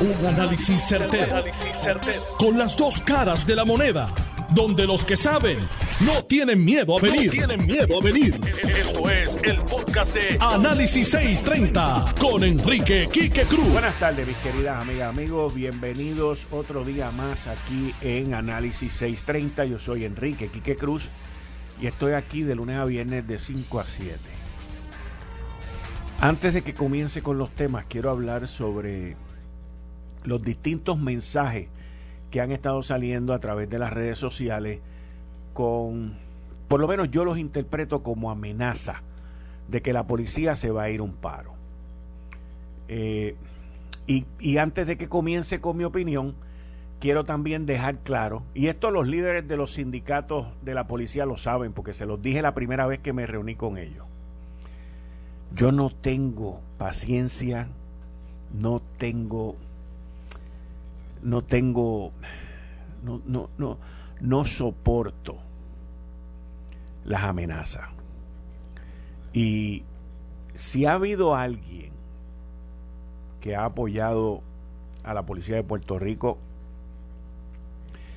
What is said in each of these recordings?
Un análisis certero, Con las dos caras de la moneda. Donde los que saben no tienen miedo a venir. tienen miedo a venir. Esto es el podcast de Análisis 630 con Enrique Quique Cruz. Buenas tardes, mis queridas amigas, amigos. Bienvenidos otro día más aquí en Análisis 630. Yo soy Enrique Quique Cruz y estoy aquí de lunes a viernes de 5 a 7. Antes de que comience con los temas, quiero hablar sobre los distintos mensajes que han estado saliendo a través de las redes sociales con, por lo menos yo los interpreto como amenaza de que la policía se va a ir un paro. Eh, y, y, antes de que comience con mi opinión, quiero también dejar claro, y esto los líderes de los sindicatos de la policía lo saben, porque se los dije la primera vez que me reuní con ellos. Yo no tengo paciencia, no tengo no tengo, no, no, no, no soporto las amenazas. Y si ha habido alguien que ha apoyado a la policía de Puerto Rico,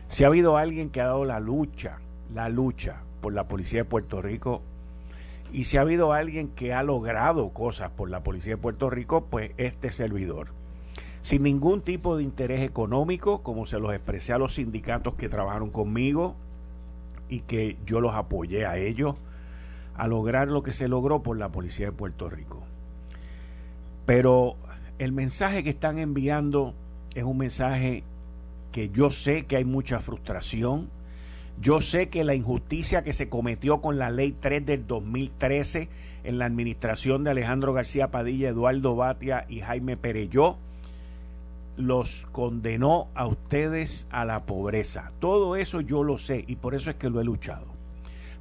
si ha habido alguien que ha dado la lucha, la lucha por la policía de Puerto Rico, y si ha habido alguien que ha logrado cosas por la policía de Puerto Rico, pues este servidor sin ningún tipo de interés económico, como se los expresé a los sindicatos que trabajaron conmigo y que yo los apoyé a ellos a lograr lo que se logró por la Policía de Puerto Rico. Pero el mensaje que están enviando es un mensaje que yo sé que hay mucha frustración, yo sé que la injusticia que se cometió con la ley 3 del 2013 en la administración de Alejandro García Padilla, Eduardo Batia y Jaime Pereyó, los condenó a ustedes a la pobreza. Todo eso yo lo sé y por eso es que lo he luchado.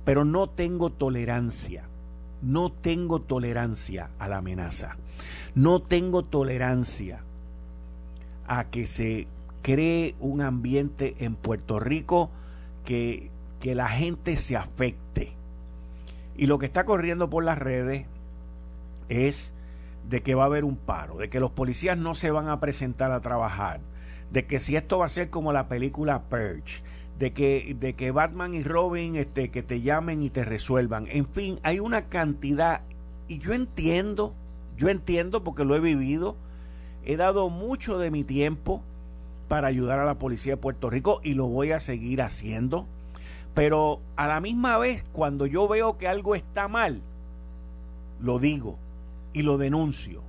Pero no tengo tolerancia, no tengo tolerancia a la amenaza, no tengo tolerancia a que se cree un ambiente en Puerto Rico que, que la gente se afecte. Y lo que está corriendo por las redes es de que va a haber un paro, de que los policías no se van a presentar a trabajar, de que si esto va a ser como la película Purge, de que, de que Batman y Robin este, que te llamen y te resuelvan. En fin, hay una cantidad, y yo entiendo, yo entiendo porque lo he vivido, he dado mucho de mi tiempo para ayudar a la policía de Puerto Rico y lo voy a seguir haciendo. Pero a la misma vez, cuando yo veo que algo está mal, lo digo y lo denuncio.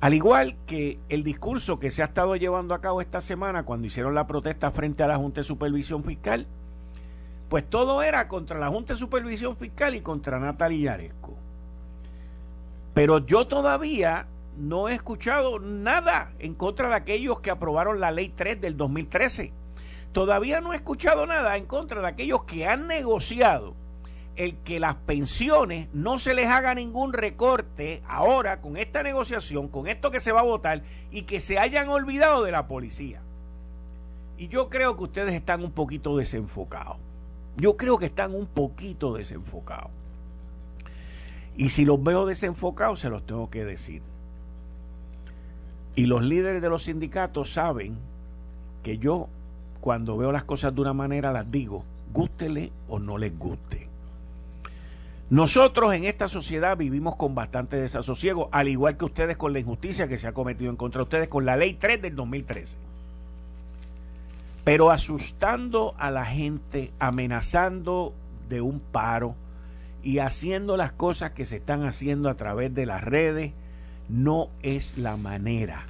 Al igual que el discurso que se ha estado llevando a cabo esta semana cuando hicieron la protesta frente a la Junta de Supervisión Fiscal, pues todo era contra la Junta de Supervisión Fiscal y contra Natalia Yaresco. Pero yo todavía no he escuchado nada en contra de aquellos que aprobaron la Ley 3 del 2013. Todavía no he escuchado nada en contra de aquellos que han negociado el que las pensiones no se les haga ningún recorte ahora con esta negociación, con esto que se va a votar y que se hayan olvidado de la policía. Y yo creo que ustedes están un poquito desenfocados. Yo creo que están un poquito desenfocados. Y si los veo desenfocados, se los tengo que decir. Y los líderes de los sindicatos saben que yo, cuando veo las cosas de una manera, las digo, gústele o no les guste. Nosotros en esta sociedad vivimos con bastante desasosiego, al igual que ustedes con la injusticia que se ha cometido en contra de ustedes con la ley 3 del 2013. Pero asustando a la gente, amenazando de un paro y haciendo las cosas que se están haciendo a través de las redes, no es la manera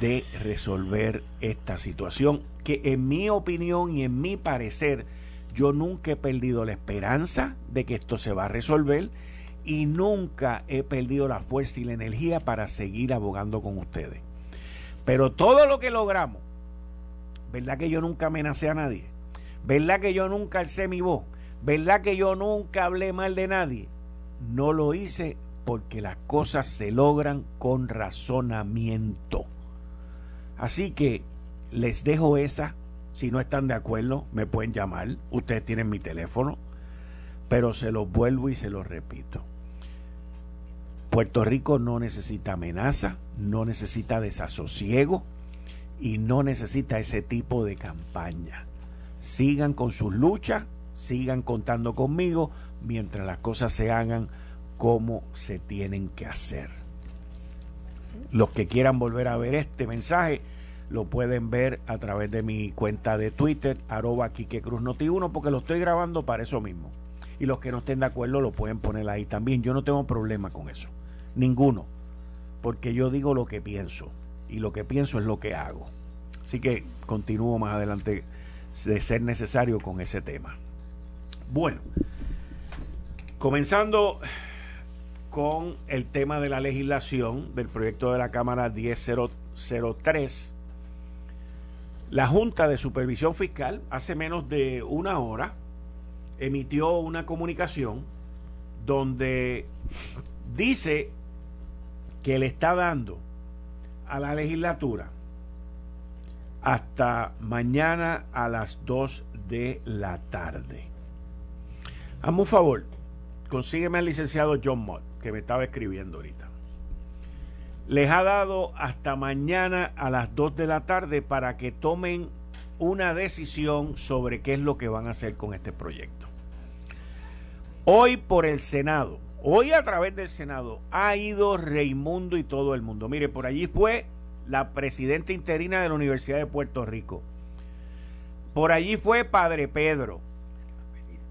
de resolver esta situación que en mi opinión y en mi parecer yo nunca he perdido la esperanza de que esto se va a resolver y nunca he perdido la fuerza y la energía para seguir abogando con ustedes. Pero todo lo que logramos, ¿verdad que yo nunca amenacé a nadie? ¿Verdad que yo nunca alcé mi voz? ¿Verdad que yo nunca hablé mal de nadie? No lo hice porque las cosas se logran con razonamiento. Así que les dejo esa si no están de acuerdo, me pueden llamar. Ustedes tienen mi teléfono. Pero se los vuelvo y se los repito. Puerto Rico no necesita amenaza, no necesita desasosiego y no necesita ese tipo de campaña. Sigan con sus luchas, sigan contando conmigo mientras las cosas se hagan como se tienen que hacer. Los que quieran volver a ver este mensaje lo pueden ver a través de mi cuenta de Twitter, arroba Cruz Noti 1, porque lo estoy grabando para eso mismo. Y los que no estén de acuerdo lo pueden poner ahí también. Yo no tengo problema con eso. Ninguno. Porque yo digo lo que pienso. Y lo que pienso es lo que hago. Así que continúo más adelante de ser necesario con ese tema. Bueno, comenzando con el tema de la legislación del proyecto de la Cámara 1003, la Junta de Supervisión Fiscal hace menos de una hora emitió una comunicación donde dice que le está dando a la legislatura hasta mañana a las 2 de la tarde. Hazme un favor, consígueme al licenciado John Mott, que me estaba escribiendo ahorita. Les ha dado hasta mañana a las 2 de la tarde para que tomen una decisión sobre qué es lo que van a hacer con este proyecto. Hoy por el Senado, hoy a través del Senado, ha ido Reimundo y todo el mundo. Mire, por allí fue la presidenta interina de la Universidad de Puerto Rico. Por allí fue Padre Pedro.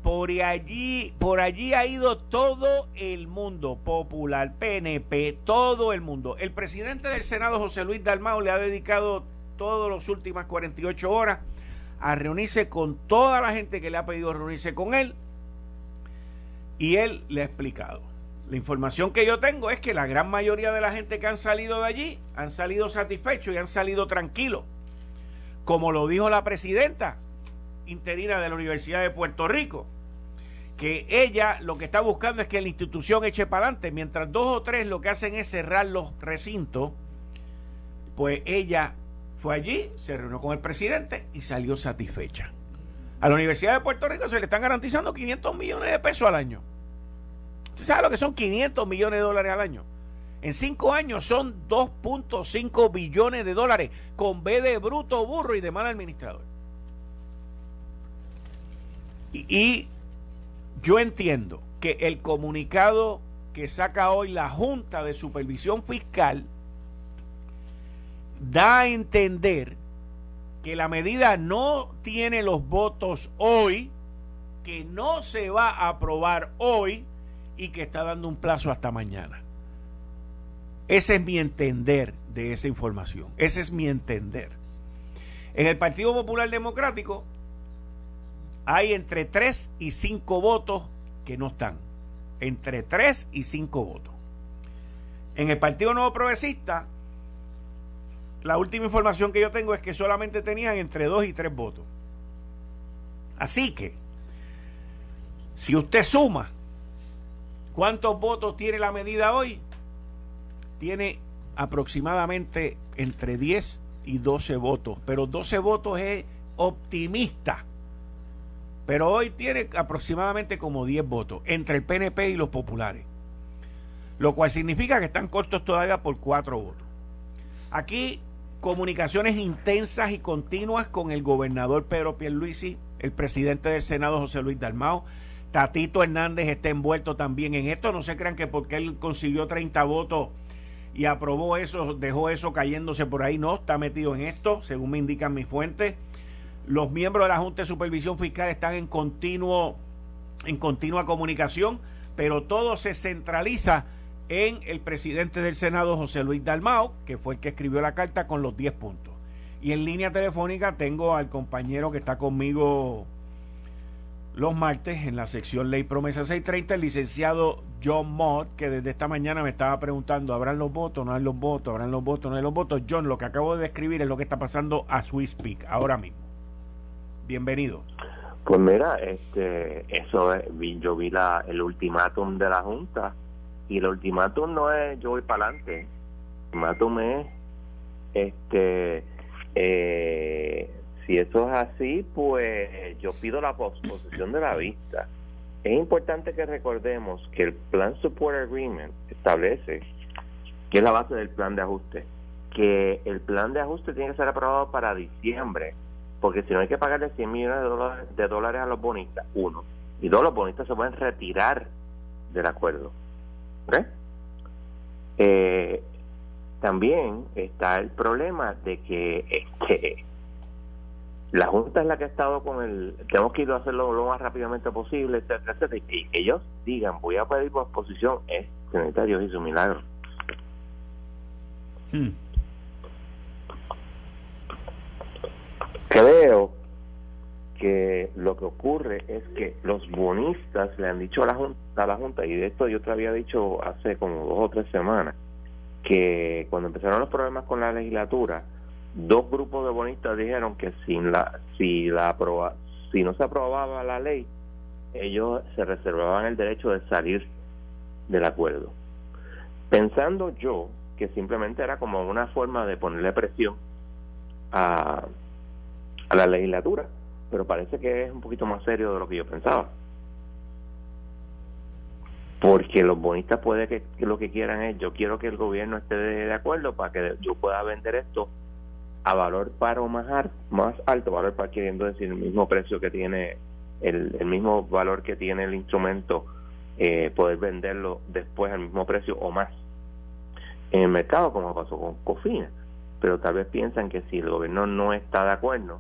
Por allí, por allí ha ido todo el mundo, popular, PNP, todo el mundo. El presidente del Senado, José Luis Dalmao, le ha dedicado todas las últimas 48 horas a reunirse con toda la gente que le ha pedido reunirse con él. Y él le ha explicado. La información que yo tengo es que la gran mayoría de la gente que han salido de allí han salido satisfechos y han salido tranquilos. Como lo dijo la presidenta interina de la Universidad de Puerto Rico, que ella lo que está buscando es que la institución eche para adelante, mientras dos o tres lo que hacen es cerrar los recintos, pues ella fue allí, se reunió con el presidente y salió satisfecha. A la Universidad de Puerto Rico se le están garantizando 500 millones de pesos al año. ¿Usted sabe lo que son 500 millones de dólares al año? En cinco años son 2.5 billones de dólares con B de bruto, burro y de mal administrador. Y, y yo entiendo que el comunicado que saca hoy la Junta de Supervisión Fiscal da a entender que la medida no tiene los votos hoy, que no se va a aprobar hoy y que está dando un plazo hasta mañana. Ese es mi entender de esa información. Ese es mi entender. En el Partido Popular Democrático hay entre 3 y 5 votos que no están. Entre 3 y 5 votos. En el Partido Nuevo Progresista, la última información que yo tengo es que solamente tenían entre 2 y 3 votos. Así que, si usted suma ¿Cuántos votos tiene la medida hoy? Tiene aproximadamente entre 10 y 12 votos, pero 12 votos es optimista. Pero hoy tiene aproximadamente como 10 votos entre el PNP y los populares. Lo cual significa que están cortos todavía por 4 votos. Aquí comunicaciones intensas y continuas con el gobernador Pedro Pierluisi, el presidente del Senado José Luis Dalmao, Tatito Hernández está envuelto también en esto. No se crean que porque él consiguió 30 votos y aprobó eso, dejó eso cayéndose por ahí. No, está metido en esto, según me indican mis fuentes. Los miembros de la Junta de Supervisión Fiscal están en continuo, en continua comunicación, pero todo se centraliza en el presidente del Senado, José Luis Dalmao, que fue el que escribió la carta con los 10 puntos. Y en línea telefónica tengo al compañero que está conmigo los martes en la sección Ley Promesa 630 el licenciado John Mott, que desde esta mañana me estaba preguntando, ¿habrán los votos? ¿No hay los votos? ¿Habrán los votos? ¿No hay los votos? John, lo que acabo de describir es lo que está pasando a Swiss Peak ahora mismo. Bienvenido. Pues mira, este, eso es, yo vi la, el ultimátum de la Junta y el ultimátum no es yo voy para adelante, el ultimátum es este eh, si eso es así, pues yo pido la posposición de la vista. es importante que recordemos que el Plan Support Agreement establece, que es la base del plan de ajuste, que el plan de ajuste tiene que ser aprobado para diciembre, porque si no hay que pagarle 100 millones de dólares, de dólares a los bonistas, uno, y dos, los bonistas se pueden retirar del acuerdo. Eh, también está el problema de que este, la Junta es la que ha estado con el, tenemos que ir a hacerlo lo más rápidamente posible, etcétera, etcétera, y que ellos digan, voy a pedir por exposición, es que Dios y su milagro. Hmm. Creo que lo que ocurre es que los bonistas le han dicho a la junta, a la junta y de esto yo te había dicho hace como dos o tres semanas que cuando empezaron los problemas con la legislatura dos grupos de bonistas dijeron que sin la si la aproba, si no se aprobaba la ley ellos se reservaban el derecho de salir del acuerdo. Pensando yo que simplemente era como una forma de ponerle presión a, a la legislatura pero parece que es un poquito más serio de lo que yo pensaba porque los bonistas puede que, lo que quieran es yo quiero que el gobierno esté de, acuerdo para que yo pueda vender esto a valor paro más, más alto, valor par queriendo decir el mismo precio que tiene, el, el mismo valor que tiene el instrumento, eh, poder venderlo después al mismo precio o más en el mercado, como pasó con Cofina. Pero tal vez piensan que si el gobierno no está de acuerdo,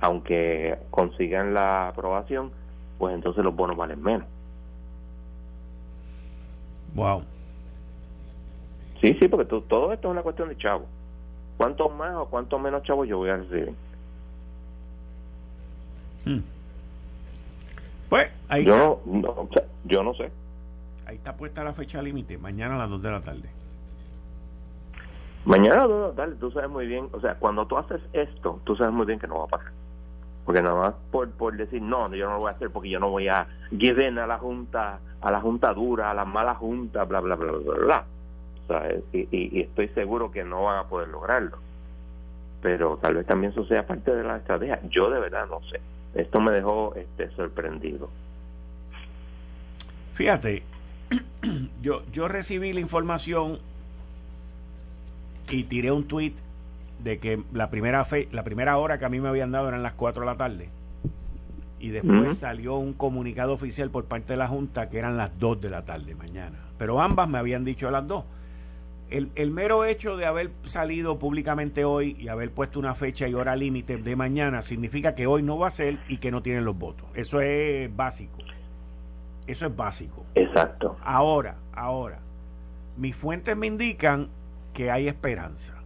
aunque consigan la aprobación, pues entonces los bonos valen menos. Wow. Sí, sí, porque todo esto es una cuestión de chavo. ¿Cuánto más o cuánto menos chavo yo voy a recibir? Hmm. Pues ahí yo no, yo no sé. Ahí está puesta la fecha límite, mañana a las 2 de la tarde. Mañana a las 2 de la tarde, tú sabes muy bien, o sea, cuando tú haces esto, tú sabes muy bien que no va a pasar. Porque nada más por, por decir, no, yo no lo voy a hacer porque yo no voy a give a la junta, a la junta dura, a la mala junta, bla, bla, bla, bla, bla. Y, estoy seguro que no van a poder lograrlo. Pero tal vez también eso sea parte de la estrategia. Yo de verdad no sé. Esto me dejó este, sorprendido. Fíjate, yo, yo recibí la información y tiré un tweet de que la primera fe, la primera hora que a mí me habían dado eran las 4 de la tarde. Y después salió un comunicado oficial por parte de la Junta que eran las 2 de la tarde mañana. Pero ambas me habían dicho a las 2 el, el, mero hecho de haber salido públicamente hoy y haber puesto una fecha y hora límite de mañana significa que hoy no va a ser y que no tienen los votos. Eso es básico. Eso es básico. Exacto. Ahora, ahora, mis fuentes me indican que hay esperanza.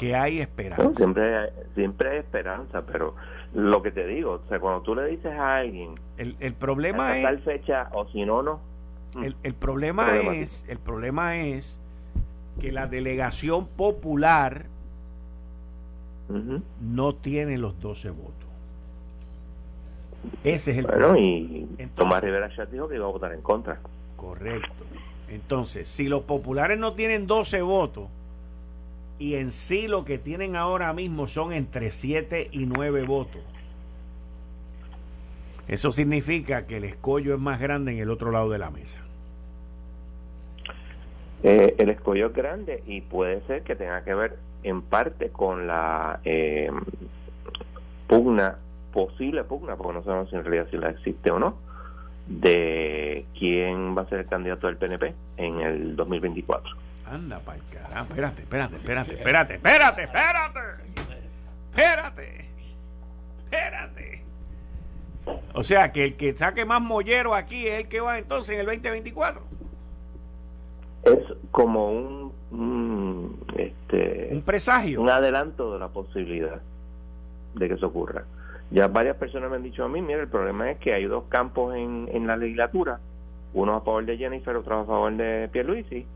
Que hay esperanza. siempre, hay, siempre hay esperanza, pero lo que te digo, o sea, cuando tú le dices a alguien, el, el problema es tal fecha o si no no. El, el problema es, el problema es que la delegación popular no tiene los 12 votos. Ese es el bueno, y Tomás Rivera ya dijo que iba a votar en contra. Correcto. Entonces, si los populares no tienen 12 votos y en sí lo que tienen ahora mismo son entre 7 y 9 votos, eso significa que el escollo es más grande en el otro lado de la mesa. Eh, el escollo es grande y puede ser que tenga que ver en parte con la eh, pugna, posible pugna, porque no sabemos en realidad si la existe o no, de quién va a ser el candidato del PNP en el 2024. Anda, para carajo. Espérate, espérate, espérate, espérate, espérate, espérate. Espérate. Espérate. O sea, que el que saque más mollero aquí es el que va entonces en el 2024 es como un, este un presagio un adelanto de la posibilidad de que eso ocurra ya varias personas me han dicho a mí mira el problema es que hay dos campos en, en la legislatura uno a favor de Jennifer otro a favor de Pierluisi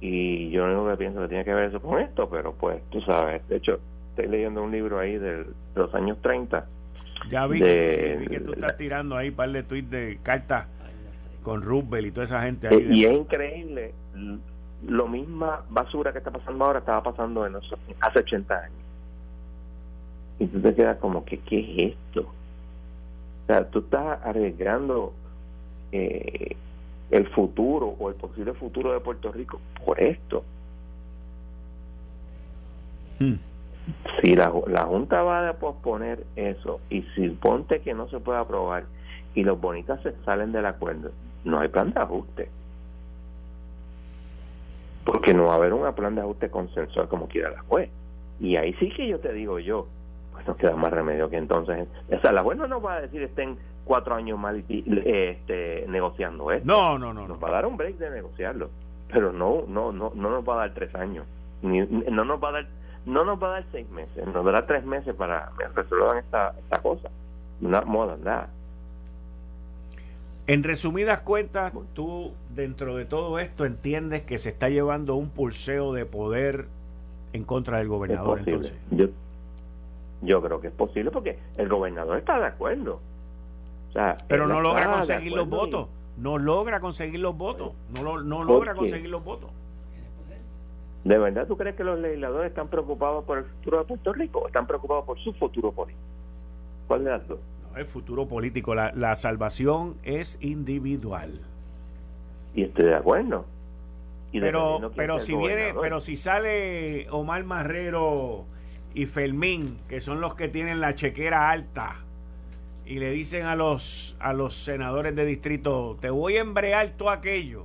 y yo lo único que pienso que tiene que ver eso con esto pero pues tú sabes de hecho estoy leyendo un libro ahí de, los años 30 ya vi, que, tú estás tirando ahí un par de tweets de cartas con Rubel y toda esa gente ahí. Eh, y es increíble, lo misma basura que está pasando ahora estaba pasando en hace 80 años. Y tú te quedas como que, ¿qué es esto? sea, tú estás arriesgando eh, el futuro o el posible futuro de Puerto Rico por esto. Hmm. Si la, la Junta va a posponer eso y si ponte que no se puede aprobar y los bonitas se salen del acuerdo, no hay plan de ajuste. Porque no va a haber un plan de ajuste consensual como quiera la juez. Y ahí sí que yo te digo yo, pues no queda más remedio que entonces. O sea, la juez no nos va a decir estén cuatro años más este, negociando esto. No, no, no. Nos va a dar un break de negociarlo. Pero no, no, no, no nos va a dar tres años. Ni, no nos va a dar no nos va a dar seis meses, nos dará tres meses para resolver esta, esta cosa. Nada. En resumidas cuentas, tú dentro de todo esto entiendes que se está llevando un pulseo de poder en contra del gobernador. Entonces. Yo, yo creo que es posible porque el gobernador está de acuerdo. Pero no logra conseguir los votos. No logra conseguir los votos. No, no logra conseguir los votos. ¿De verdad tú crees que los legisladores están preocupados por el futuro de Puerto Rico o están preocupados por su futuro político? ¿Cuál de las dos? el futuro político, la, la salvación es individual. Y estoy de acuerdo. pero pero si viene, pero si sale Omar Marrero y Fermín, que son los que tienen la chequera alta, y le dicen a los a los senadores de distrito, te voy a embrear todo aquello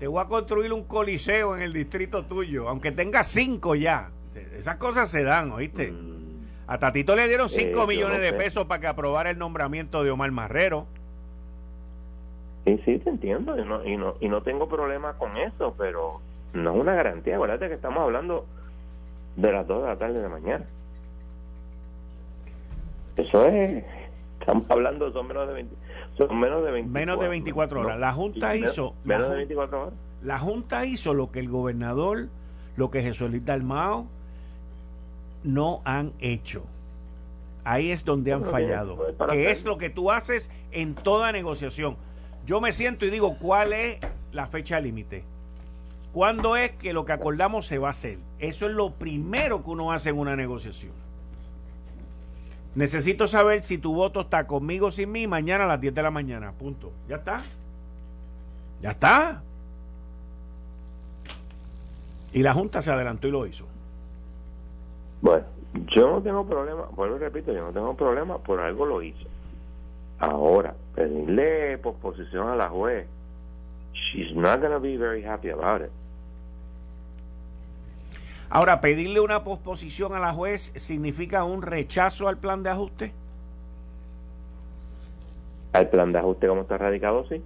te voy a construir un coliseo en el distrito tuyo, aunque tenga cinco ya. Esas cosas se dan, ¿oíste? Mm. A Tatito le dieron cinco millones de pesos para que aprobara el nombramiento de Omar Marrero. Sí, sí, te entiendo. Y no, y no, y no tengo problema con eso, pero no es una garantía. Acuérdate que estamos hablando de las dos de la tarde de mañana. Eso es. Estamos hablando, son menos de 20 menos de 24, menos de 24 horas. la Junta hizo. Menos la, de 24 horas. La Junta hizo lo que el gobernador, lo que Jesús Luis Dalmao no han hecho. Ahí es donde han fallado. Que es lo que tú haces en toda negociación. Yo me siento y digo, ¿cuál es la fecha límite? ¿Cuándo es que lo que acordamos se va a hacer? Eso es lo primero que uno hace en una negociación. Necesito saber si tu voto está conmigo o sin mí mañana a las 10 de la mañana. Punto. Ya está. Ya está. Y la Junta se adelantó y lo hizo. Bueno, yo no tengo problema, vuelvo y repito, yo no tengo problema, por algo lo hizo. Ahora, pedirle posposición a la juez, she's not going to be very happy about it. Ahora, pedirle una posposición a la juez significa un rechazo al plan de ajuste. Al plan de ajuste como está radicado, sí.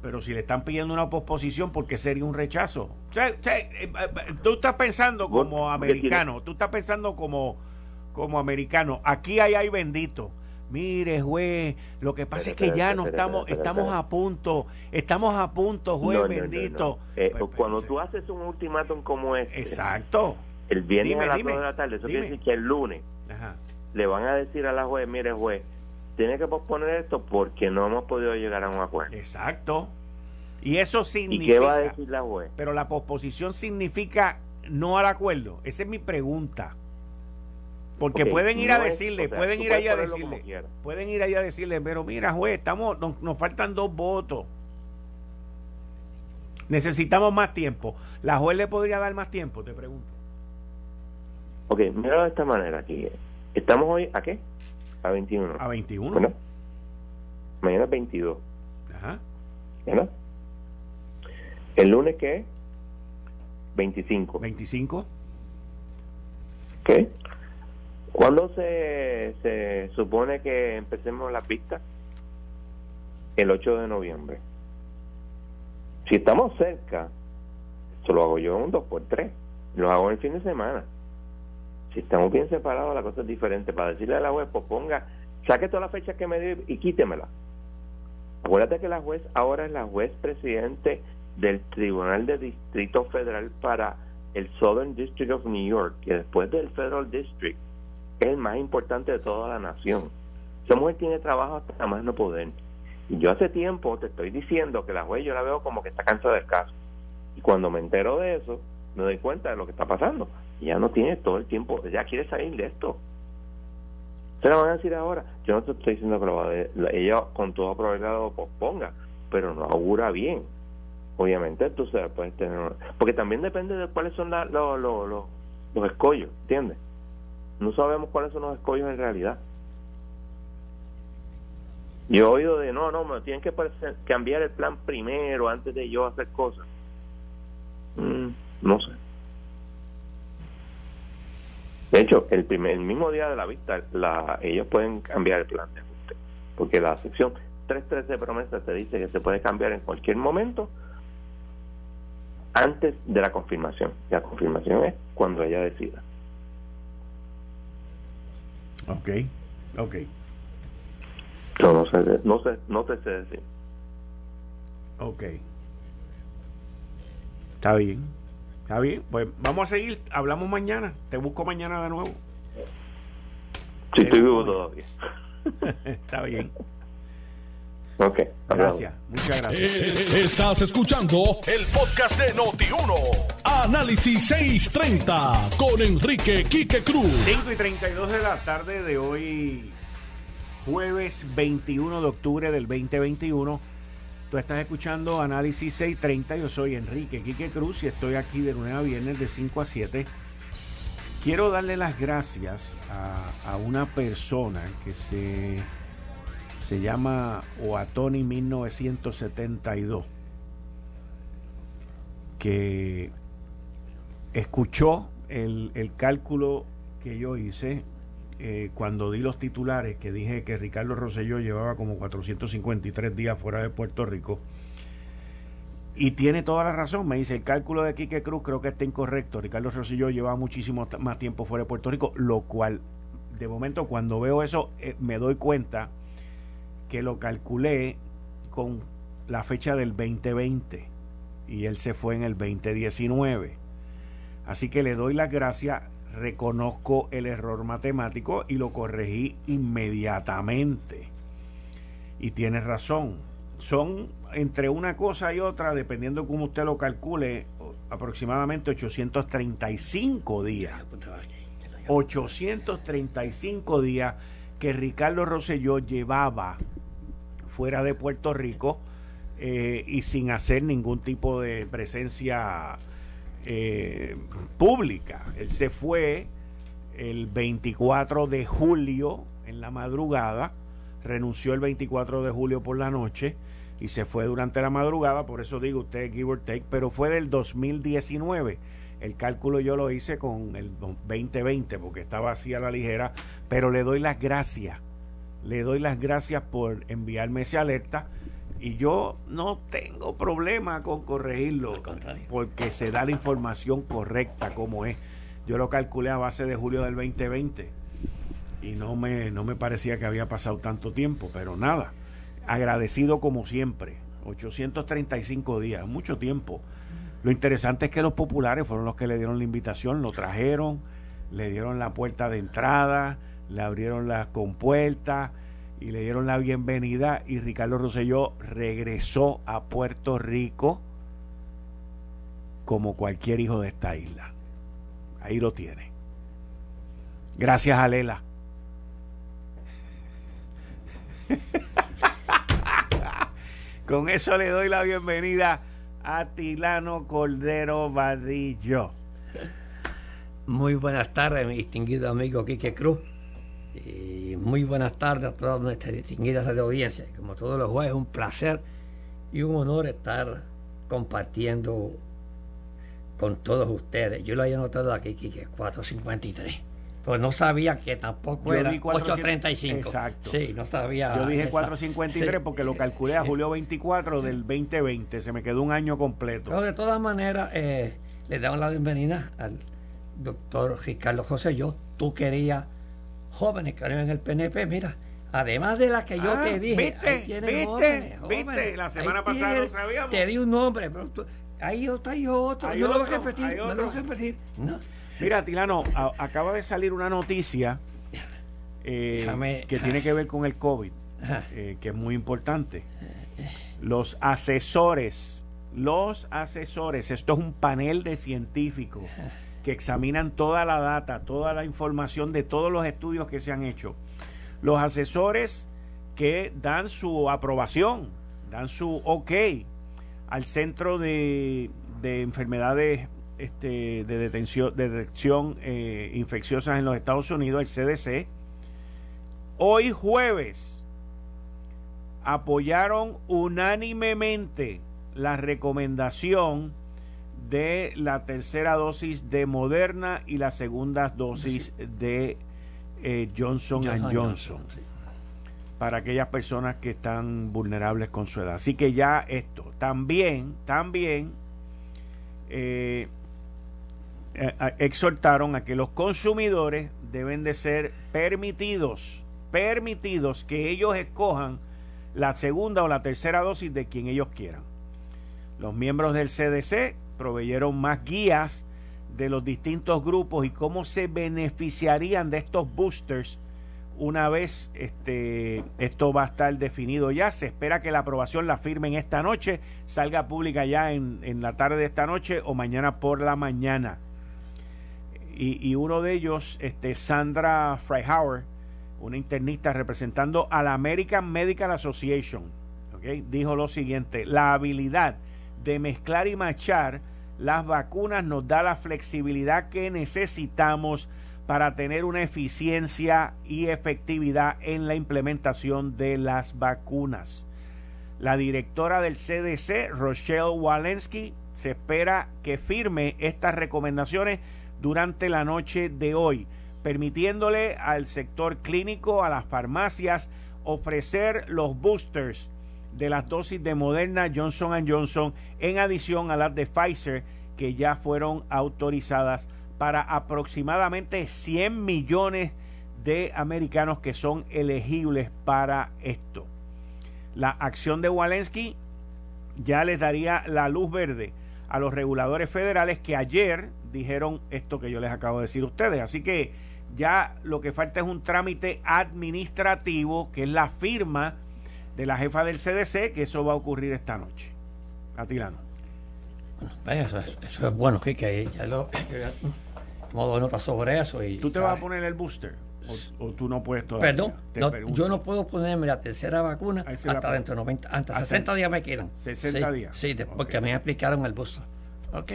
Pero si le están pidiendo una posposición, ¿por qué sería un rechazo? Eh, eh, tú estás pensando como americano, tú estás pensando como, como americano. Aquí hay, hay bendito mire juez, lo que pasa es que ya no estamos, estamos a punto, estamos a punto, juez bendito. Eh, pues, pues, cuando tú haces un ultimátum como este, exacto, el viernes a las de la tarde, eso quiere decir que el lunes le van a decir a la juez, mire juez, tiene que posponer esto porque no hemos podido llegar a un acuerdo. Exacto. Y eso significa. ¿Y qué va a decir la juez? Pero la posposición significa no al acuerdo. Esa es mi pregunta. Porque pueden ir a decirle, pueden ir allá a decirle, pueden ir allá a decirle, pero mira, juez, estamos, nos, faltan dos votos. Necesitamos más tiempo. ¿La juez le podría dar más tiempo? Te pregunto. Ok, mira de esta manera aquí. Estamos hoy, ¿a qué? A 21. A 21. Bueno, mañana es 22. Ajá. ¿Verdad? ¿El lunes qué es? 25. 25. ¿Qué? ¿Cuándo se, se supone que empecemos la pista? El 8 de noviembre. Si estamos cerca, eso lo hago yo un 2x3. Lo hago el fin de semana. Si estamos bien separados, la cosa es diferente. Para decirle a la juez, pues ponga, saque todas las fechas que me dio y quítemela. Acuérdate que la juez ahora es la juez presidente del Tribunal de Distrito Federal para el Southern District of New York, que después del Federal District es el más importante de toda la nación. Esa mujer tiene trabajo hasta más no poder. Y yo hace tiempo te estoy diciendo que la juez yo la veo como que está cansada del caso. Y cuando me entero de eso, me doy cuenta de lo que está pasando. Ya no tiene todo el tiempo, ya quiere salir de esto. Se la van a decir ahora. Yo no te estoy diciendo que lo ella con toda probabilidad lo posponga, pero no augura bien. Obviamente, tú se puedes tener. Porque también depende de cuáles son la, los escollos, ¿entiendes? No sabemos cuáles son los escollos en realidad. Yo he oído de no, no, me tienen que cambiar el plan primero antes de yo hacer cosas. Mm, no sé. De hecho, el, primer, el mismo día de la vista, la, ellos pueden cambiar el plan de ajuste, porque la sección 3.3 de promesa te dice que se puede cambiar en cualquier momento antes de la confirmación. La confirmación es cuando ella decida. Ok, ok. No, no sé, no sé, no te sé decir. Ok. Está bien. Está bien. Pues vamos a seguir. Hablamos mañana. Te busco mañana de nuevo. Sí, estoy vivo todavía. Está bien. Ok. Gracias. Muchas gracias. Eh, estás escuchando el podcast de Noti1. Análisis 630 con Enrique Quique Cruz. 5 y 32 de la tarde de hoy, jueves 21 de octubre del 2021. Tú estás escuchando Análisis 630. Yo soy Enrique Quique Cruz y estoy aquí de lunes a viernes de 5 a 7. Quiero darle las gracias a, una persona que se, se llama Oatoni 1972 que escuchó el, el, cálculo que yo hice eh, cuando di los titulares, que dije que Ricardo Rosselló llevaba como 453 días fuera de Puerto Rico. Y tiene toda la razón, me dice el cálculo de Quique Cruz creo que está incorrecto. Ricardo Rosselló llevaba muchísimo más tiempo fuera de Puerto Rico, lo cual de momento cuando veo eso eh, me doy cuenta que lo calculé con la fecha del 2020 y él se fue en el 2019. Así que le doy las gracias reconozco el error matemático y lo corregí inmediatamente. Y tiene razón. Son entre una cosa y otra, dependiendo cómo usted lo calcule, aproximadamente 835 días. 835 días que Ricardo Rosselló llevaba fuera de Puerto Rico eh, y sin hacer ningún tipo de presencia eh, pública. Él se fue el 24 de julio en la madrugada, renunció el 24 de julio por la noche y se fue durante la madrugada, por eso digo usted give or take, pero fue del 2019. El cálculo yo lo hice con el 2020 porque estaba así a la ligera, pero le doy las gracias. Le doy las gracias por enviarme esa alerta y yo no tengo problema con corregirlo porque se da la información correcta como es. Yo lo calculé a base de julio del 2020 y no me, no me parecía que había pasado tanto tiempo, pero nada, agradecido como siempre. 835 días, mucho tiempo. Lo interesante es que los populares fueron los que le dieron la invitación, lo trajeron, le dieron la puerta de entrada, le abrieron las compuertas y le dieron la bienvenida y Ricardo Rosselló regresó a Puerto Rico como cualquier hijo de esta isla. Ahí lo tiene. Gracias a Lela. Con eso le doy la bienvenida a Tilano Cordero Vadillo. Muy buenas tardes, mi distinguido amigo Quique Cruz y muy buenas tardes a todas nuestras distinguidas de audiencia. Como todos los jueves, un placer y un honor estar compartiendo con todos ustedes. Yo lo había notado aquí, que es 453. Pues no sabía que tampoco era 835. Exacto. Sí, no sabía. Yo dije 453 porque lo calculé a julio 24 del 2020. Se me quedó un año completo. Pero de todas maneras, eh, le damos la bienvenida al doctor Ricardo José. Yo, tú querías jóvenes que en el PNP, mira, además de las que yo te ah, dije, ¿viste? ¿viste? ¿viste? La semana pasada no sabíamos. Te di un nombre, pero ahí otro, hay otro, yo lo voy a repetir, no lo voy a repetir. No. Mira, Tilano, acaba de salir una noticia eh, que tiene que ver con el COVID, eh, que es muy importante. Los asesores, los asesores, esto es un panel de científicos que examinan toda la data, toda la información de todos los estudios que se han hecho. los asesores que dan su aprobación, dan su ok al Centro de, Enfermedades este, de detención, de detección eh, infecciosas en los Estados Unidos, el CDC, hoy jueves apoyaron unánimemente la recomendación de la tercera dosis de Moderna y la segunda dosis de eh, Johnson, Johnson, para aquellas personas que están vulnerables con su edad. Así que ya esto, también, también eh, eh, exhortaron a que los consumidores deben de ser permitidos, permitidos que ellos escojan la segunda o la tercera dosis de quien ellos quieran. Los miembros del CDC proveyeron más guías de los distintos grupos y cómo se beneficiarían de estos boosters una vez este, esto va a estar definido ya. Se espera que la aprobación la firmen esta noche, salga pública ya en, en la tarde de esta noche o mañana por la mañana. Y, uno de ellos, este, Sandra Freihauer, una internista representando a la American Medical Association, dijo lo siguiente, la habilidad de mezclar y machar las vacunas nos da la flexibilidad que necesitamos para tener una eficiencia y efectividad en la implementación de las vacunas. La directora del CDC, Rochelle Walensky, se espera que firme estas recomendaciones durante la noche de hoy, permitiéndole al sector clínico, a las farmacias, ofrecer los boosters de las dosis de Moderna, Johnson Johnson, en adición a las de Pfizer, que ya fueron autorizadas para aproximadamente 100 millones de americanos que son elegibles para esto. La acción de Walensky ya les daría la luz verde a los reguladores federales que ayer dijeron esto que yo les acabo de decir a ustedes. Así que ya lo que falta es un trámite administrativo, que es la firma de la jefa del CDC, que eso va a ocurrir esta noche. Atilano. Eso es, eso es bueno, que ya lo modo nota sobre eso. Y, ¿Tú te vas a poner el booster? O, tú no puedes todavía? Perdón, yo no puedo ponerme la tercera vacuna hasta dentro de 90, hasta 60 días me quedan. 60 días. Sí, porque me explicaron el booster. ¿Ok?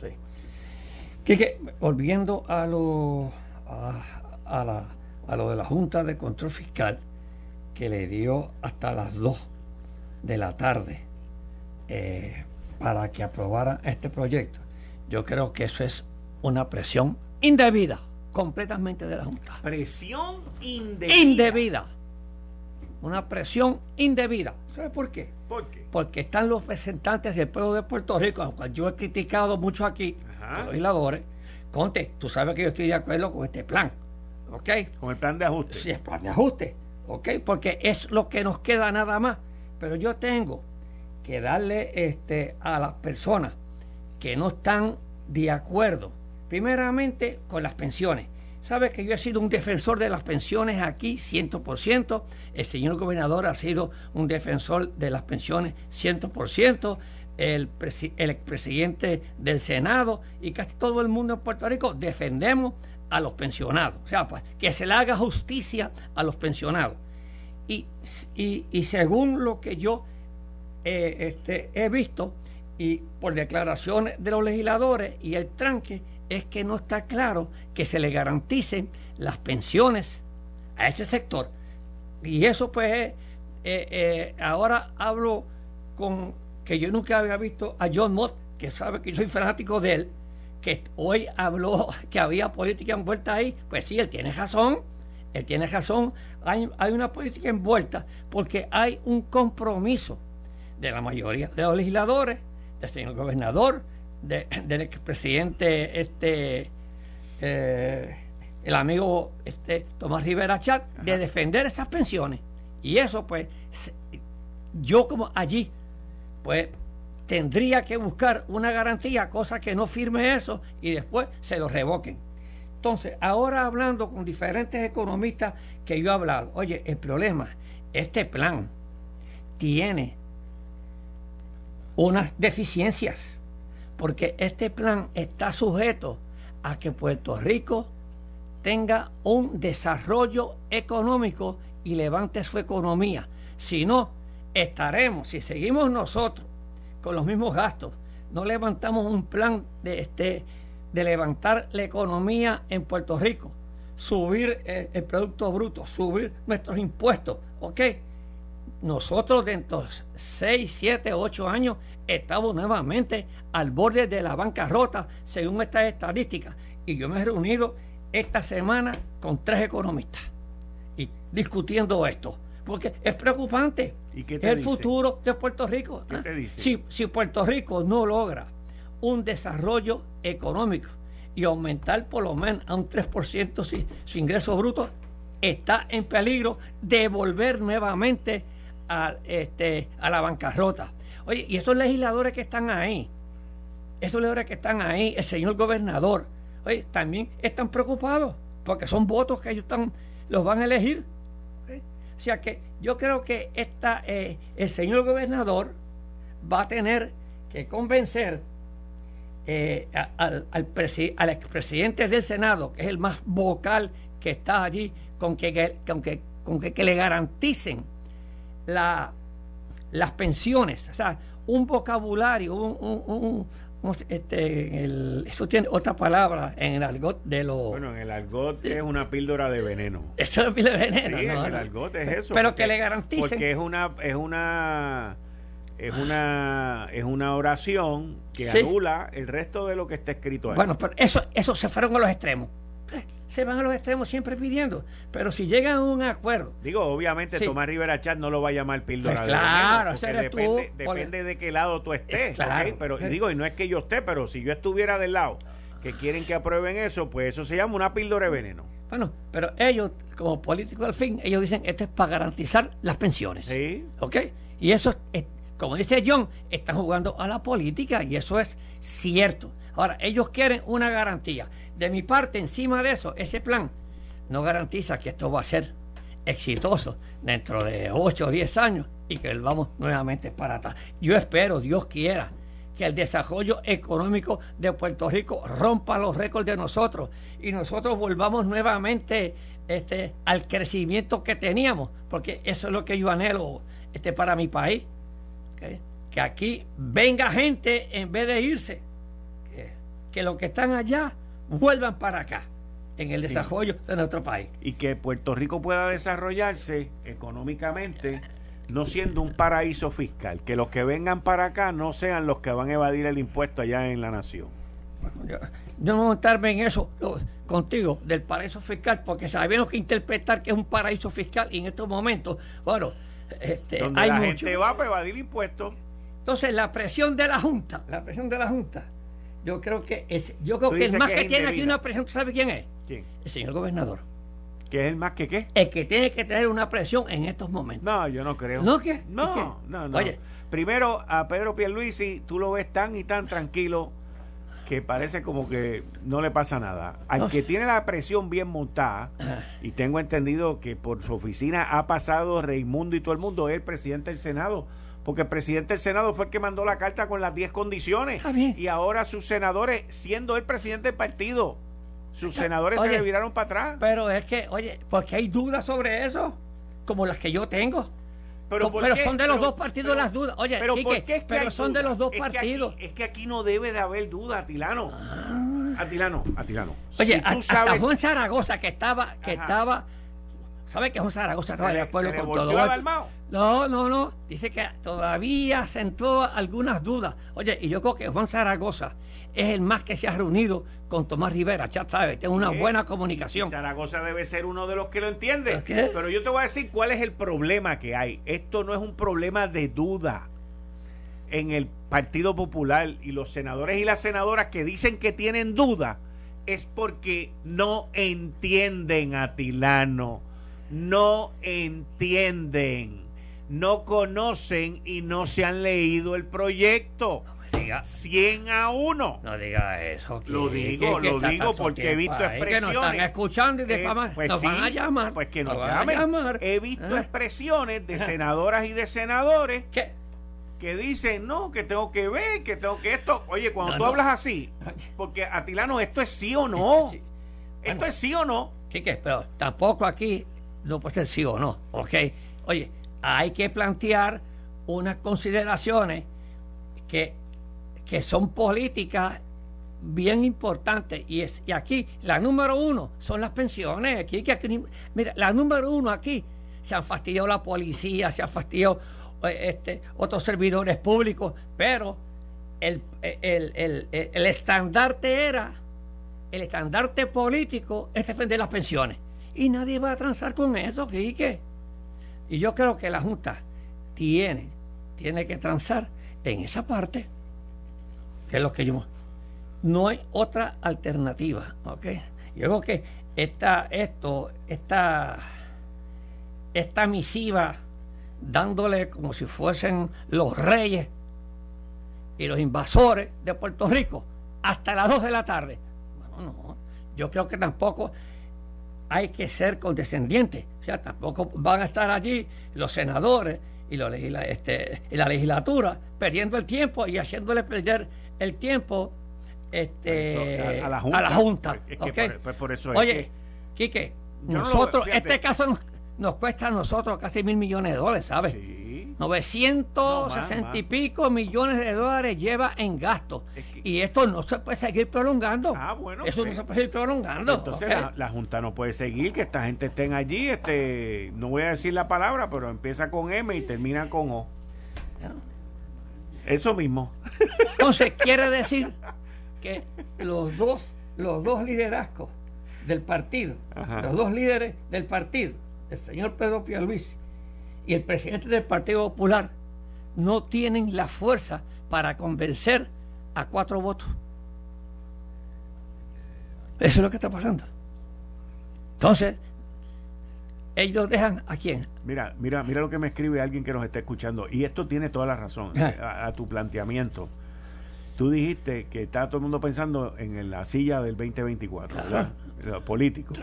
Sí. Que, volviendo a lo, a, la, a lo de la Junta de Control Fiscal, que le dio hasta las 2 de la tarde eh, para que aprobara este proyecto. Yo creo que eso es una presión indebida, completamente de la Junta. Presión indebida. Indebida. Una presión indebida. ¿Sabe por qué? ¿Por qué? Porque están los representantes del pueblo de Puerto Rico, aunque yo he criticado mucho aquí, los legisladores. Conte, tú sabes que yo estoy de acuerdo con este plan. ¿Ok? Con el plan de ajuste. Sí, el plan de ajuste. ¿Ok? Porque es lo que nos queda nada más. Pero yo tengo que darle este, a las personas que no están de acuerdo Primeramente, con las pensiones. Sabe que yo he sido un defensor de las pensiones aquí, 100%. El señor gobernador ha sido un defensor de las pensiones, 100%. El, el expresidente del Senado y casi todo el mundo en Puerto Rico defendemos a los pensionados. O sea, pues, que se le haga justicia a los pensionados. Y, y, según lo que yo eh, este, he visto, y por declaraciones de los legisladores y el tranque, es que no está claro que se le garanticen las pensiones a ese sector. Y eso pues, eh, eh, ahora hablo con que yo nunca había visto a John Mott, que sabe que yo soy fanático de él, que hoy habló que había política envuelta ahí. Pues sí, él tiene razón, él tiene razón. Hay, hay una política envuelta porque hay un compromiso de la mayoría de los legisladores, del señor gobernador, del expresidente este eh, el amigo este Tomás Rivera Chat de defender esas pensiones. Y eso pues yo como allí pues tendría que buscar una garantía cosa que no firme eso y después se lo revoquen. Entonces ahora hablando con diferentes economistas que yo he hablado oye el problema este plan tiene unas deficiencias porque este plan está sujeto a que Puerto Rico tenga un desarrollo económico y levante su economía. Si no, estaremos, si seguimos nosotros con los mismos gastos, no levantamos un plan de, este, de levantar la economía en Puerto Rico, subir eh, el Producto Bruto, subir nuestros impuestos, ¿ok? Nosotros dentro de 6, 7, 8 años estamos nuevamente al borde de la bancarrota según estas estadísticas. Y yo me he reunido esta semana con tres economistas y discutiendo esto. Porque es preocupante. ¿Y qué el futuro de Puerto Rico. ¿Qué te dice? Si, si Puerto Rico no logra un desarrollo económico y aumentar por lo menos a un 3% su, su ingreso bruto, está en peligro de volver nuevamente a, este, a la bancarrota. Oye, y estos legisladores que están ahí, estos legisladores que están ahí, el señor gobernador, oye, también están preocupados porque son votos que ellos están, los van a elegir. O sea que yo creo que esta, eh, el señor gobernador va a tener que convencer eh, al, expresidente del Senado, que es el más vocal que está allí, con que, con que, con que, que le garanticen la, las pensiones, o sea, un vocabulario, un, un, un, este, el, eso tiene otra palabra en el argot de los... Bueno, en el argot es una píldora de veneno. Eso es una píldora de veneno. Sí, no, el no. argot es eso. Pero porque- que le garanticen... Porque es una, es una, es una, es una oración que Sí. anula el resto de lo que está escrito ahí. Bueno, pero eso, eso se fueron a los extremos. Eh, Se van a los extremos siempre pidiendo. Pero si llegan a un acuerdo, Digo, obviamente Sí. Tomás Rivera Chat no lo va a llamar píldora Pues de claro, veneno, tú, depende, depende de qué lado tú estés. Claro. ¿ok? Pero y digo, y no es que yo esté, pero si yo estuviera del lado que quieren que aprueben eso, pues eso se llama una píldora de veneno. bueno, pero ellos, como políticos al fin, ellos dicen esto es para garantizar las pensiones. Sí. ¿Ok? Y eso, es, como dice John, están jugando a la política y eso es cierto. Ahora, ellos quieren una garantía. De mi parte, encima de eso, ese plan no garantiza que esto va a ser exitoso dentro de 8 o 10 años y que vamos nuevamente para atrás. Yo espero, Dios quiera, que el desarrollo económico de Puerto Rico rompa los récords de nosotros y nosotros volvamos nuevamente este, al crecimiento que teníamos, porque eso es lo que yo anhelo este, para mi país. Que aquí venga gente en vez de irse, que, los que están allá vuelvan para acá en el Sí. desarrollo de nuestro país. y que Puerto Rico pueda desarrollarse económicamente no siendo un paraíso fiscal, que los que vengan para acá no sean los que van a evadir el impuesto allá en la nación. Yo, yo no voy a montarme en eso lo- contigo del paraíso fiscal, porque sabemos que interpretar que es un paraíso fiscal y en estos momentos, bueno, este, Donde hay la mucho. gente va para evadir impuestos. Entonces, la presión de la Junta, la presión de la Junta, yo creo que es, yo creo que el más que tiene aquí una presión, ¿tú sabes quién es? ¿Quién? El señor gobernador. ¿Que es el más que qué? El que tiene que tener una presión en estos momentos. No, yo no creo. ¿No qué? No, no, no. Oye. Primero, a Pedro Pierluisi, tú lo ves tan y tan tranquilo que parece como que no le pasa nada. Al que tiene la presión bien montada, y tengo entendido que por su oficina ha pasado Raimundo y todo el mundo, es el presidente del Senado. Porque el presidente del Senado fue el que mandó la carta con las 10 condiciones. Y ahora sus senadores, siendo el presidente del partido, sus senadores se le viraron para atrás. Pero es que, oye, porque hay dudas sobre eso, como las que yo tengo. Pero, son de los Pero- dos partidos pero- las dudas. Oye, pero Quique, ¿por qué es que pero hay son de los dos Es que aquí- partidos. es que aquí no debe de haber duda, Atilano. Atilano, Atilano. Oye, Si tú a- sabes- Juan Zaragoza que estaba, que Ajá. estaba, ¿sabe que Juan Zaragoza estaba Se de le- acuerdo se con todo. No, no, no. Dice que todavía sentó algunas dudas. Oye, y yo creo que Juan Zaragoza es el más que se ha reunido con Tomás Rivera, ya sabes, tiene una ¿Qué? buena comunicación. Zaragoza debe ser uno de los que lo entiende. ¿Por qué? Pero yo te voy a decir cuál es el problema que hay. Esto no es un problema de duda en el Partido Popular y los senadores y las senadoras que dicen que tienen duda es porque no entienden a Tilano, no entienden, no conocen y no se han leído el proyecto. No diga, 100 a 1. no diga eso. Lo que- digo, que lo digo porque he visto ahí, Que nos están expresiones. escuchando y de Eh, pues nos sí, van a llamar. Pues que nos, van a llamen. llamar. He visto Ah. expresiones de Ajá. senadoras y de senadores ¿Qué? que dicen, no, que tengo que ver, que tengo que esto. Oye, cuando No, tú no. hablas así, porque Atilano, esto es sí o no. Sí. ¿Esto es sí o no? Quique, pero tampoco aquí no puede ser sí o no. Oye, hay que plantear unas consideraciones que, que son políticas bien importantes. Y es y aquí la número uno son las pensiones. Aquí, que aquí mira la número uno aquí se han fastidiado la policía se han fastidiado eh, este, otros servidores públicos pero el, el, el, el estandarte era el estandarte político es defender las pensiones y nadie va a transar con eso Quique y yo creo que la Junta tiene tiene que transar en esa parte que es lo que yo no hay otra alternativa, ¿ok? Yo creo que esta, esto, esta, esta misiva dándole como si fuesen los reyes y los invasores de Puerto Rico hasta las 2 de la tarde. Bueno, no, yo creo que tampoco hay que ser condescendientes, o sea, tampoco van a estar allí los senadores y, los este, y la legislatura perdiendo el tiempo y haciéndole perder el tiempo este, a, la Junta. Oye, Quique, nosotros, este caso nos, cuesta a nosotros casi mil millones de dólares, ¿sabes? Sí. 960 y pico millones de dólares lleva en gastos. y esto no se puede seguir prolongando. Ah, bueno. Eso no pues. se puede seguir prolongando. Entonces la, Junta no puede seguir, que esta gente estén allí, este, no voy a decir la palabra, pero empieza con M y termina con O. Eso mismo. Entonces quiere decir que los dos, los dos liderazgos del partido, los dos líderes del partido, el señor Pedro Pierluisi y el presidente del Partido Popular, no tienen la fuerza para convencer a cuatro votos. Eso es lo que está pasando. Entonces, ellos dejan a quién? Mira, mira, mira lo que me escribe alguien que nos está escuchando. Y esto tiene toda la razón a tu planteamiento. Tú dijiste que está todo el mundo pensando en la silla del 2024, ¿verdad? Político.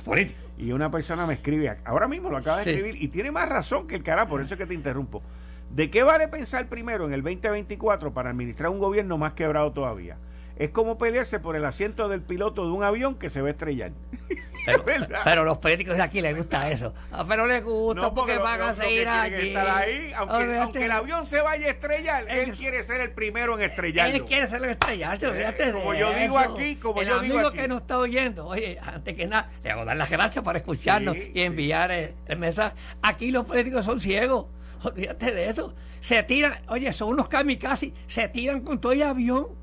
Y una persona me escribe, ahora mismo lo acaba de escribir, y tiene más razón que el cara, por eso es que te interrumpo. ¿De qué vale pensar primero en el 2024 para administrar un gobierno más quebrado todavía? Es como pelearse por el asiento del piloto de un avión que se va a estrellar. Pero, los políticos de aquí les gusta eso. Pero les gusta porque van a seguir allí. ahí, aunque, el avión se vaya a estrellar, él quiere ser el primero en estrellarlo. Él quiere ser el estrellarse, eh, Como yo digo aquí, como yo digo aquí. que nos está oyendo, oye, antes que nada, le hago dar las gracias por escucharnos y enviar el, mensaje. Aquí los políticos son ciegos. Olvídate de eso. Se tiran, oye, son unos kamikazes, se tiran con todo el avión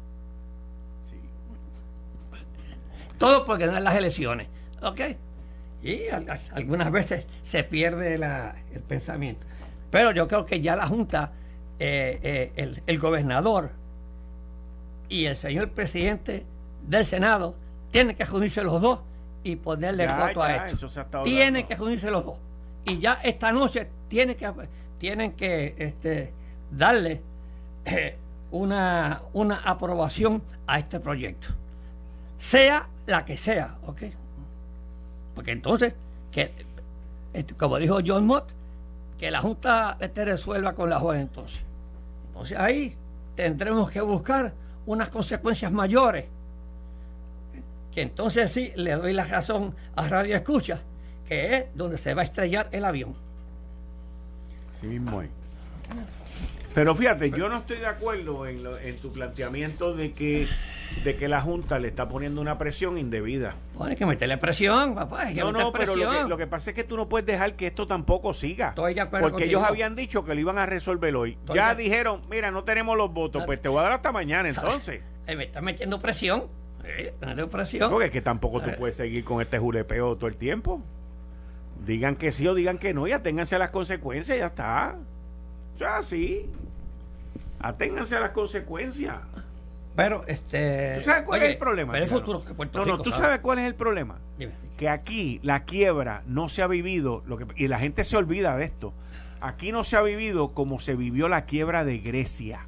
Todo porque no las elecciones. ¿Ok? Y algunas veces se pierde el pensamiento. Pero yo creo que ya la Junta, eh, eh, el, gobernador y el señor presidente del Senado tienen que unirse los dos y ponerle voto a esto. Tienen que unirse los dos. Y ya esta noche tienen que, tienen que este, darle eh, una, una aprobación a este proyecto. Sea la que sea, ¿ok? Porque entonces, que, este, como dijo John Mott, que la Junta este resuelva con la juez entonces. Entonces ahí tendremos que buscar unas consecuencias mayores. Que entonces sí le doy la razón a Radio Escucha, que es donde se va a estrellar el avión. Sí mismo pero fíjate, yo no estoy de acuerdo en, en, tu planteamiento de que, de que la Junta le está poniendo una presión indebida. Bueno, hay que meterle presión, papá. Hay que no, no, pero lo que, pasa es que tú no puedes dejar que esto tampoco siga. porque ellos habían dicho que lo iban a resolver hoy. ya dijeron, mira, no tenemos los votos, pues te voy a dar hasta mañana entonces. Me está metiendo presión. metiendo presión. Porque es que tampoco tú puedes seguir con este julepeo todo el tiempo. Digan que sí o digan que no, ya ténganse las consecuencias, ya está. O sea, sí. Aténganse a las consecuencias. Pero, este. ¿Tú sabes cuál es el problema? Pero el futuro no, no, tú sabes cuál es el problema. Que aquí la quiebra no se ha vivido, lo que, y la gente se olvida de esto. Aquí no se ha vivido como se vivió la quiebra de Grecia.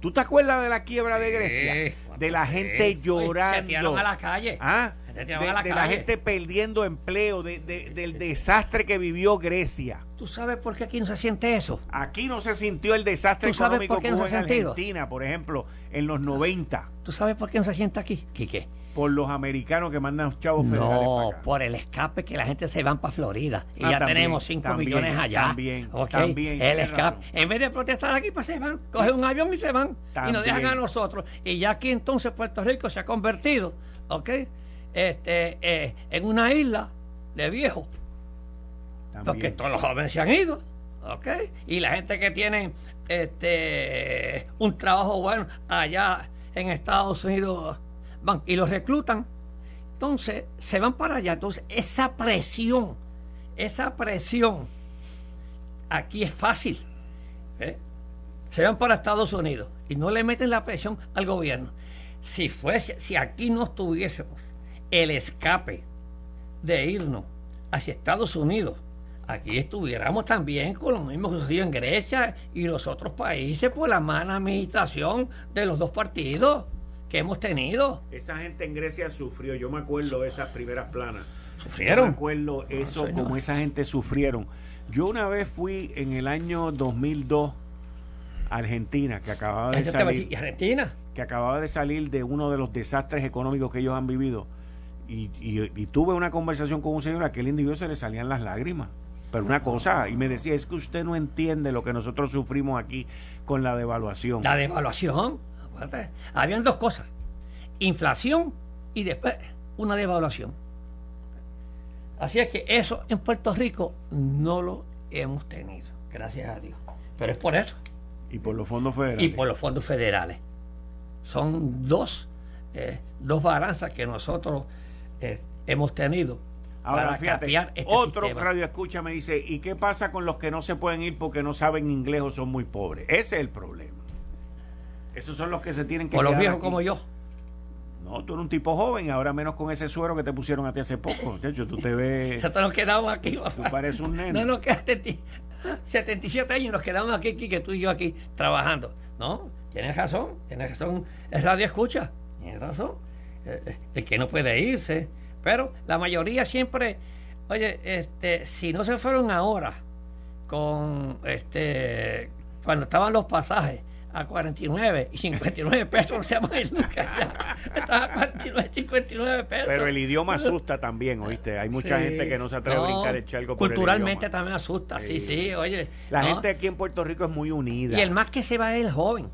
¿Tú te acuerdas de la quiebra de Grecia? De la gente llorando. se tiraron a la calle. ¿Ah? de, la, gente perdiendo empleo, de, del desastre que vivió Grecia. ¿Tú sabes por qué aquí no se siente eso? Aquí no se sintió el desastre económico que hubo en Argentina, por ejemplo, en los 90. ¿Tú sabes por qué no se siente aquí, Quique? por los americanos que mandan chavos federales. No, por el escape que la gente se van para Florida. Y ah, ya tenemos 5 millones allá. También, también. El escape. En vez de protestar aquí, pues se van. Cogen un avión y se van. Y nos dejan a nosotros. Y ya aquí entonces Puerto Rico se ha convertido, ¿ok? Este, eh, en una isla de viejos. Porque todos los jóvenes se han ido. ¿ok? Y la gente que tiene este un trabajo bueno allá en Estados Unidos van y los reclutan. Entonces se van para allá. Entonces esa presión, esa presión, aquí es fácil. ¿eh? Se van para Estados Unidos y no le meten la presión al gobierno. Si fuese, si aquí no tuviésemos el escape de irnos hacia Estados Unidos, aquí estuviéramos también con lo mismo que sucedió en Grecia y los otros países por la mala administración de los dos partidos que hemos tenido. Esa gente en Grecia sufrió, yo me acuerdo esas primeras planas. ¿Sufrieron? me acuerdo eso, como esa gente sufrieron. Yo una vez fui en el año 2002 a Argentina, que acababa de salir. Argentina? Que acababa de salir de uno de los desastres económicos que ellos han vivido. Y, y, tuve una conversación con un señor, a aquel individuo se le salían las lágrimas. Pero una cosa, y me decía, es que usted no entiende lo que nosotros sufrimos aquí con la devaluación. La devaluación. Habían dos cosas, inflación y después una devaluación. Así es que eso en Puerto Rico no lo hemos tenido, gracias a Dios. Pero es por eso. Y por los fondos federales. Y por los fondos federales. Son dos, eh, dos balanzas que nosotros eh, hemos tenido. Ahora, para fíjate, este otro radio escucha me dice, ¿y qué pasa con los que no se pueden ir porque no saben inglés o son muy pobres? Ese es el problema. Esos son los que se tienen que... O los viejos como yo. No, tú eres un tipo joven, ahora menos con ese suero que te pusieron a ti hace poco. De hecho, tú te ves... Ya te nos quedamos aquí. Tú pareces un nene. No, no, quedaste 77 años nos quedamos aquí, aquí, que tú y yo aquí trabajando. No, tienes razón, tienes razón. Es radio escucha, tienes razón. Eh, eh, el que no puede irse. Pero la mayoría siempre, oye, este, si no se fueron ahora con este cuando estaban los pasajes a 49 y 59 pesos no se va a ir nunca. Estaba a 49 y 59 pesos. Pero el idioma asusta también, ¿oíste? Hay mucha gente que no se atreve a brincar el charco por Culturalmente también asusta, sí, sí, oye. La gente aquí en Puerto Rico es muy unida. Y el más que se va es el joven.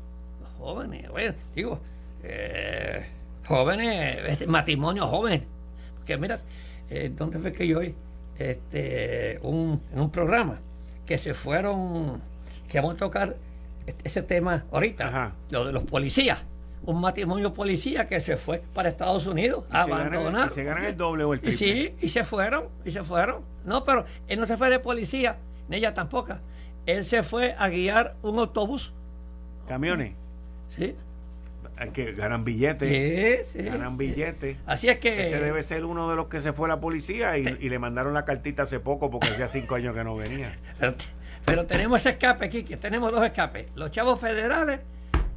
Jóvenes, oye, digo, eh, jóvenes, este, matrimonios jóvenes. Porque mira, eh, ¿dónde fue que yo oí? Este, un, en un programa que se fueron, que vamos a tocar ese tema ahorita, lo de los policías. Un matrimonio policía que se fue para Estados Unidos a abandonar. Se ganan, el doble o el triple. Y sí, y se fueron, y se fueron. No, pero él no se fue de policía, ni ella tampoco. Él se fue a guiar un autobús. ¿Camiones? Sí. Que ganan billetes. Sí, sí, ganan billetes. Así es que. Ese debe ser uno de los que se fue a la policía y, y le mandaron la cartita hace poco porque hacía cinco años que no venía. Pero tenemos ese escape aquí, que tenemos dos escapes. Los chavos federales